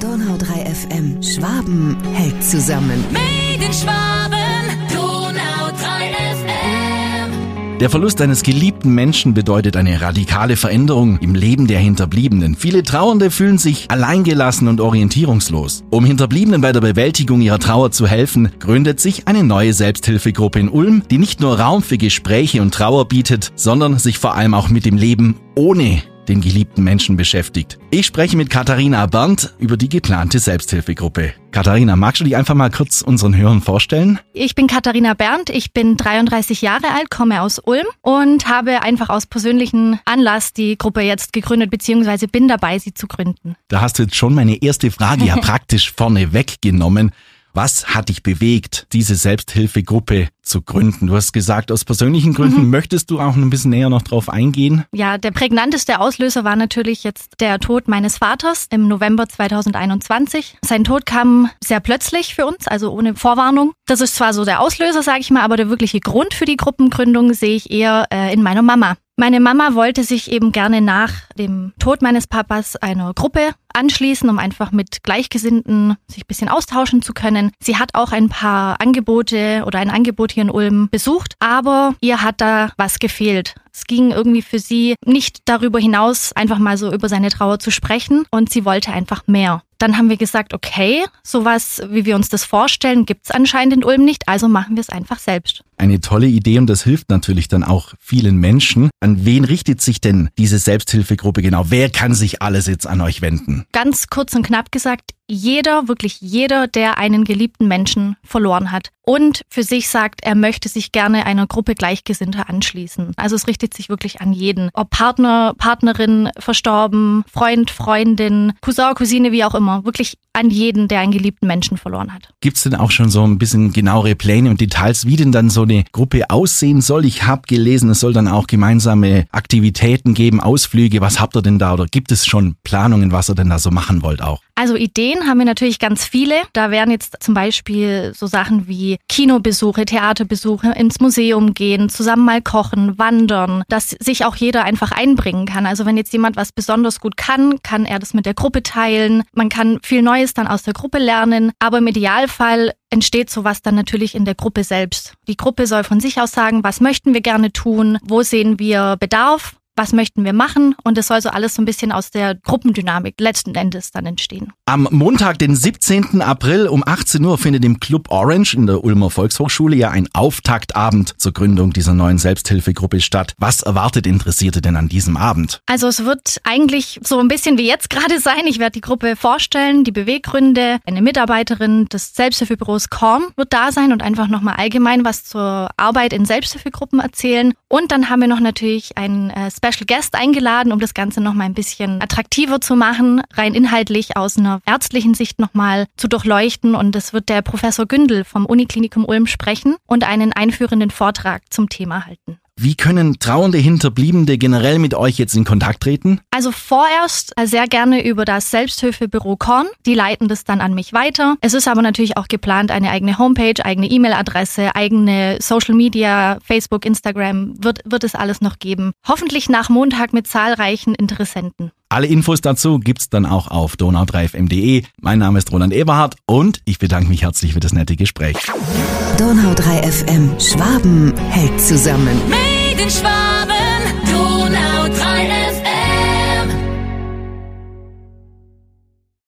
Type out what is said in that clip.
Donau 3 FM. Schwaben hält zusammen. Made in Schwaben, Donau 3 FM. Der Verlust eines geliebten Menschen bedeutet eine radikale Veränderung im Leben der Hinterbliebenen. Viele Trauernde fühlen sich alleingelassen und orientierungslos. Um Hinterbliebenen bei der Bewältigung ihrer Trauer zu helfen, gründet sich eine neue Selbsthilfegruppe in Ulm, die nicht nur Raum für Gespräche und Trauer bietet, sondern sich vor allem auch mit dem Leben ohne den geliebten Menschen beschäftigt. Ich spreche mit Katharina Berndt über die geplante Selbsthilfegruppe. Katharina, magst du dich einfach mal kurz unseren Hörern vorstellen? Ich bin Katharina Berndt, ich bin 33 Jahre alt, komme aus Ulm und habe einfach aus persönlichen Anlass die Gruppe jetzt gegründet, beziehungsweise bin dabei, sie zu gründen. Da hast du jetzt schon meine erste Frage ja praktisch vorne weggenommen. Was hat dich bewegt, diese Selbsthilfegruppe zu gründen? Du hast gesagt, aus persönlichen Gründen Mhm. möchtest du auch ein bisschen näher noch drauf eingehen. Ja, der prägnanteste Auslöser war natürlich jetzt der Tod meines Vaters im November 2021. Sein Tod kam sehr plötzlich für uns, also ohne Vorwarnung. Das ist zwar so der Auslöser, sage ich mal, aber der wirkliche Grund für die Gruppengründung sehe ich eher äh, in meiner Mama. Meine Mama wollte sich eben gerne nach dem Tod meines Papas einer Gruppe anschließen, um einfach mit Gleichgesinnten sich ein bisschen austauschen zu können. Sie hat auch ein paar Angebote oder ein Angebot hier in Ulm besucht, aber ihr hat da was gefehlt. Es ging irgendwie für sie nicht darüber hinaus, einfach mal so über seine Trauer zu sprechen und sie wollte einfach mehr. Dann haben wir gesagt, okay, sowas, wie wir uns das vorstellen, gibt's anscheinend in Ulm nicht, also machen wir es einfach selbst. Eine tolle Idee und das hilft natürlich dann auch vielen Menschen. An wen richtet sich denn diese Selbsthilfegruppe genau? Wer kann sich alles jetzt an euch wenden? Ganz kurz und knapp gesagt, jeder, wirklich jeder, der einen geliebten Menschen verloren hat und für sich sagt, er möchte sich gerne einer Gruppe Gleichgesinnter anschließen. Also es richtet sich wirklich an jeden. Ob Partner, Partnerin verstorben, Freund, Freundin, Cousin, Cousine, wie auch immer. Wirklich an jeden, der einen geliebten Menschen verloren hat. Gibt's denn auch schon so ein bisschen genauere Pläne und Details, wie denn dann so eine Gruppe aussehen soll? Ich habe gelesen, es soll dann auch gemeinsame Aktivitäten geben, Ausflüge. Was habt ihr denn da oder gibt es schon Planungen, was ihr denn da so machen wollt auch? Also Ideen haben wir natürlich ganz viele. Da wären jetzt zum Beispiel so Sachen wie Kinobesuche, Theaterbesuche, ins Museum gehen, zusammen mal kochen, wandern, dass sich auch jeder einfach einbringen kann. Also wenn jetzt jemand was besonders gut kann, kann er das mit der Gruppe teilen. Man kann viel Neues dann aus der Gruppe lernen. Aber im Idealfall entsteht sowas dann natürlich in der Gruppe selbst. Die Gruppe soll von sich aus sagen, was möchten wir gerne tun, wo sehen wir Bedarf was möchten wir machen und es soll so alles so ein bisschen aus der Gruppendynamik letzten Endes dann entstehen. Am Montag, den 17. April um 18 Uhr findet im Club Orange in der Ulmer Volkshochschule ja ein Auftaktabend zur Gründung dieser neuen Selbsthilfegruppe statt. Was erwartet Interessierte denn an diesem Abend? Also es wird eigentlich so ein bisschen wie jetzt gerade sein. Ich werde die Gruppe vorstellen, die Beweggründe. Eine Mitarbeiterin des Selbsthilfebüros Korn wird da sein und einfach nochmal allgemein was zur Arbeit in Selbsthilfegruppen erzählen. Und dann haben wir noch natürlich einen äh, Special Guest eingeladen, um das Ganze nochmal ein bisschen attraktiver zu machen, rein inhaltlich aus einer ärztlichen Sicht nochmal zu durchleuchten. Und das wird der Professor Gündel vom Uniklinikum Ulm sprechen und einen einführenden Vortrag zum Thema halten. Wie können trauernde Hinterbliebene generell mit euch jetzt in Kontakt treten? Also vorerst äh, sehr gerne über das Selbsthilfebüro Korn. Die leiten das dann an mich weiter. Es ist aber natürlich auch geplant, eine eigene Homepage, eigene E-Mail-Adresse, eigene Social Media, Facebook, Instagram, wird, wird es alles noch geben. Hoffentlich nach Montag mit zahlreichen Interessenten. Alle Infos dazu gibt's dann auch auf donau3fm.de. Mein Name ist Roland Eberhardt und ich bedanke mich herzlich für das nette Gespräch. Donau 3 FM. Schwaben hält zusammen. Made in Schwaben.